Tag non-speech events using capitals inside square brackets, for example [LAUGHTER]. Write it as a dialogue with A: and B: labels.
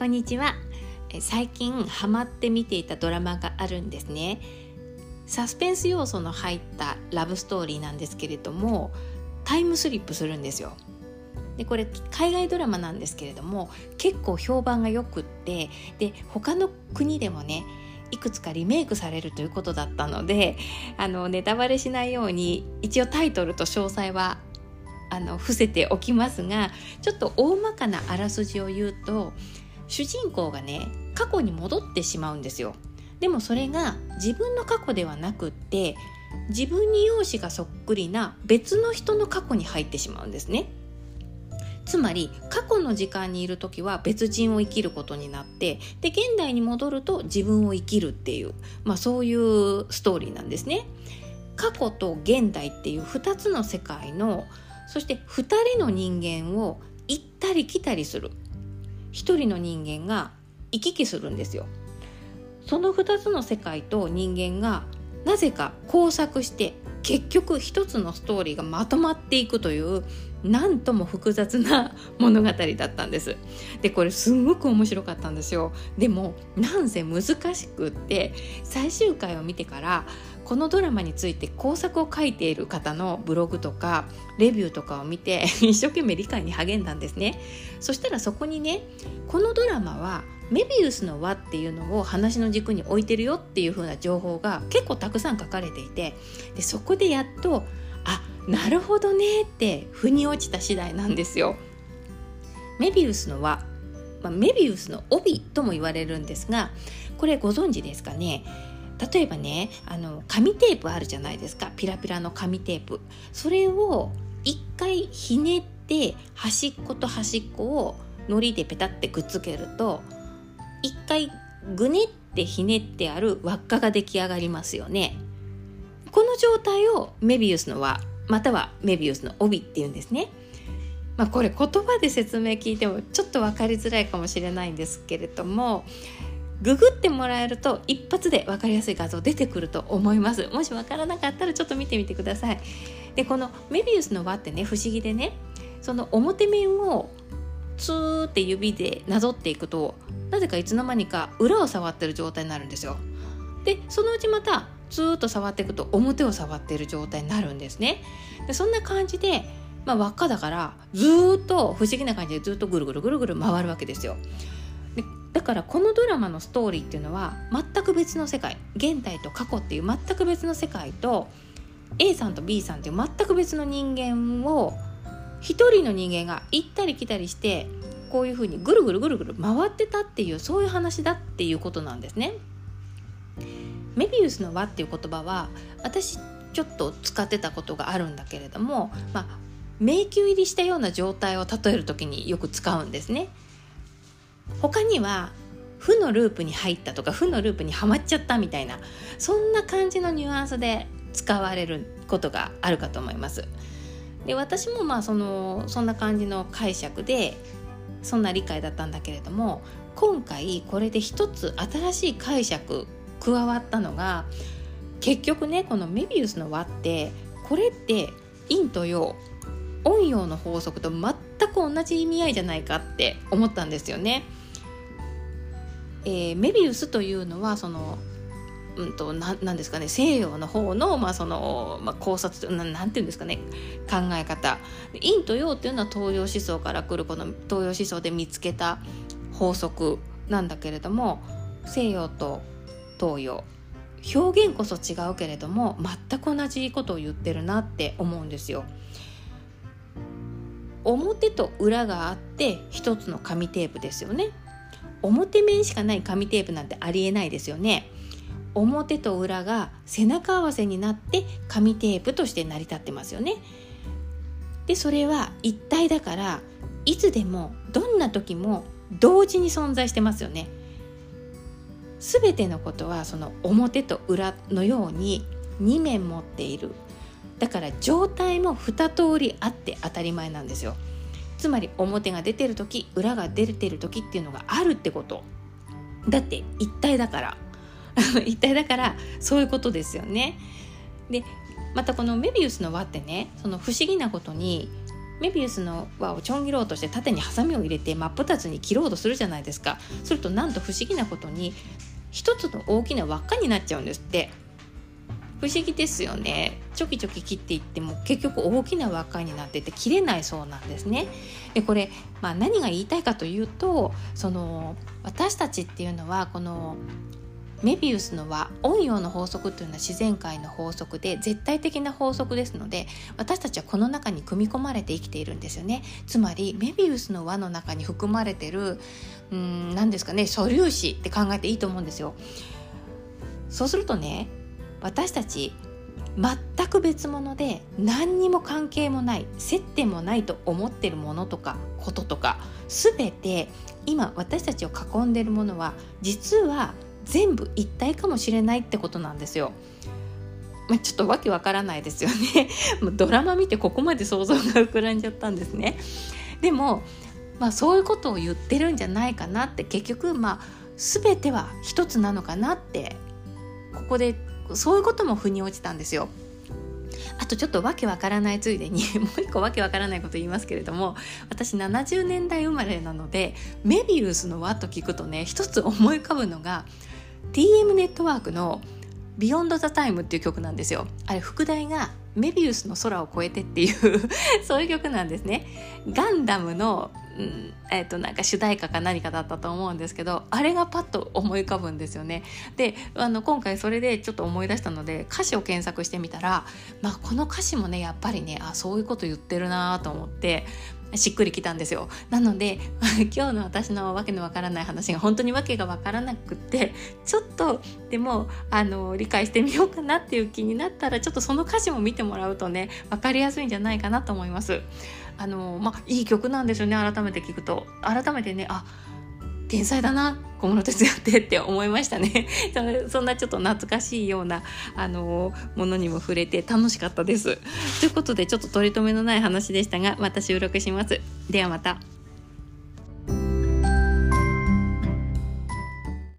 A: こんにちは。最近ハマって見ていたドラマがあるんですね。サスペンス要素の入ったラブストーリーなんですけれどもタイムスリップするんですよ。でこれ海外ドラマなんですけれども結構評判がよくってで他の国でもねいくつかリメイクされるということだったのであのネタバレしないように一応タイトルと詳細はあの伏せておきますがちょっと大まかなあらすじを言うと主人公がね過去に戻ってしまうんですよ。でもそれが自分の過去ではなくって自分に容姿がそっくりな別の人の過去に入ってしまうんですね。つまり過去の時間にいる時は別人を生きることになってで現代に戻ると自分を生きるっていう、まあ、そういうストーリーなんですね。過去と現代っていう2つの世界のそして2人の人間を行ったり来たりする一人の人間が行き来するんですよ。その2つの世界と人間がなぜか交錯して結局一つのストーリーがまとまっていくというなんとも複雑な物語だったんです。でこれすごく面白かったんですよ。でもなんせ難しくって最終回を見てからこのドラマについて工作を書いている方のブログとかレビューとかを見て [LAUGHS] 一生懸命理解に励んだんですね。そしたらそこにねこのドラマはメビウスの輪っていうのを話の軸に置いてるよっていう風な情報が結構たくさん書かれていてでそこでやっとあなるほどねって腑に落ちた次第なんですよ。メビウスの輪、まあ、メビウスの帯とも言われるんですがこれご存知ですかね？例えばねあの紙テープあるじゃないですか。ピラピラの紙テープ。それを一回ひねって端っこと端っこを糊でペタってくっつけると一回ぐねってひねってある輪っかが出来上がりますよね。この状態をメビウスの輪またはメビウスの帯っていうんですね。まあ、これ言葉で説明聞いてもちょっと分かりづらいかもしれないんですけれどもググってもらえると一発で分かりやすい画像出てくると思います。もし分からなかったらちょっと見てみてください。でこのメビウスの輪ってね不思議でねその表面をツーって指でなぞっていくとなぜかいつの間にか裏を触ってる状態になるんですよ。でそのうちまたずーっと触っていくと表を触っている状態になるんですね。でそんな感じで、まあ、輪っかだからずっと不思議な感じでずっとぐるぐるぐるぐる回るわけですよ。でだからこのドラマのストーリーっていうのは全く別の世界。現代と過去っていう全く別の世界と A さんと B さんっていう全く別の人間を一人の人間が行ったり来たりしてこういうふうにぐるぐるぐるぐる回ってたっていうそういう話だっていうことなんですね。メビウスの輪っていう言葉は私ちょっと使ってたことがあるんだけれども、まあ、迷宮入りしたような状態を例える時によく使うんですね。他には負のループに入ったとか負のループにはまっちゃったみたいなそんな感じのニュアンスで使われることがあるかと思います。で私もまあそのそんな感じの解釈でそんな理解だったんだけれども今回これで一つ新しい解釈加わったのが結局ねこのメビウスの輪ってこれって陰と陽陰陽の法則と全く同じ意味合いじゃないかって思ったんですよね。えー、メビウスというのはそのうんと、ななんですかね西洋の方の,、まあそのまあ、考察なんていうんですかね考え方陰と陽っていうのは東洋思想から来るこの東洋思想で見つけた法則なんだけれども西洋と東洋表現こそ違うけれども全く同じことを言ってるなって思うんですよ。表と裏があって一つの紙テープですよね。表面しかない紙テープなんてありえないですよね。表と裏が背中合わせになって紙テープとして成り立ってますよね。でそれは一体だからいつでもどんな時も同時に存在してますよね。すべてのことはその表と裏のように2面持っている。だから状態も2通りあって当たり前なんですよ。つまり表が出てる時裏が出てる時っていうのがあるってこと。だって一体だから。[LAUGHS] 一体だからそういうことですよね。でまたこのメビウスの輪ってねその不思議なことにメビウスの輪をちょん切ろうとして縦にハサミを入れて真っ二つに切ろうとするじゃないですか。するとなんと不思議なことに一つの大きな輪っかになっちゃうんですって。不思議ですよね。ちょきちょき切っていっても結局大きな輪っかになってて切れないそうなんですね。でこれ、まあ、何が言いたいかというとその私たちっていうのはこのメビウスの輪陰陽の法則というのは自然界の法則で絶対的な法則ですので私たちはこの中に組み込まれて生きているんですよね。つまりメビウスの輪の中に含まれてるうん何ですかね素粒子って考えていいと思うんですよ。そうするとね私たち全く別物で何にも関係もない接点もないと思ってるものとかこととか全て今私たちを囲んでるものは実は全部一体かもしれないってことなんですよ。まあ、ちょっとわけわからないですよね [LAUGHS] ドラマ見てここまで想像が膨らんじゃったんですね。でも、まあ、そういうことを言ってるんじゃないかなって結局まあ全ては一つなのかなってここでそういうことも腑に落ちたんですよ。あとちょっとわけわからないついでに [LAUGHS] もう一個わけわからないこと言いますけれども私70年代生まれなのでメビウスの輪と聞くとね一つ思い浮かぶのが TM ネットワークの「Beyond the Time」っていう曲なんですよ。あれ副題がメビウスの空を越えてっていう [LAUGHS] そういう曲なんですね。ガンダムの、うん、え、ー、となんか主題歌か何かだったと思うんですけど、あれがパッと思い浮かぶんですよね。で、あの今回それでちょっと思い出したので歌詞を検索してみたら、まあこの歌詞もねやっぱりね、あそういうこと言ってるなと思って、しっくりきたんですよ。なので [LAUGHS] 今日の私のわけのわからない話が本当にわけがわからなくってちょっとでもあの理解してみようかなっていう気になったらちょっとその歌詞も見てもらうとね分かりやすいんじゃないかなと思います。あのまあいい曲なんですよね改めて聞くと。改めてねあ天才だな小室哲哉ってって思いましたね。[LAUGHS] そんなちょっと懐かしいようなあのものにも触れて楽しかったです。ということでちょっと取り留めのない話でしたがまた収録します。ではまた。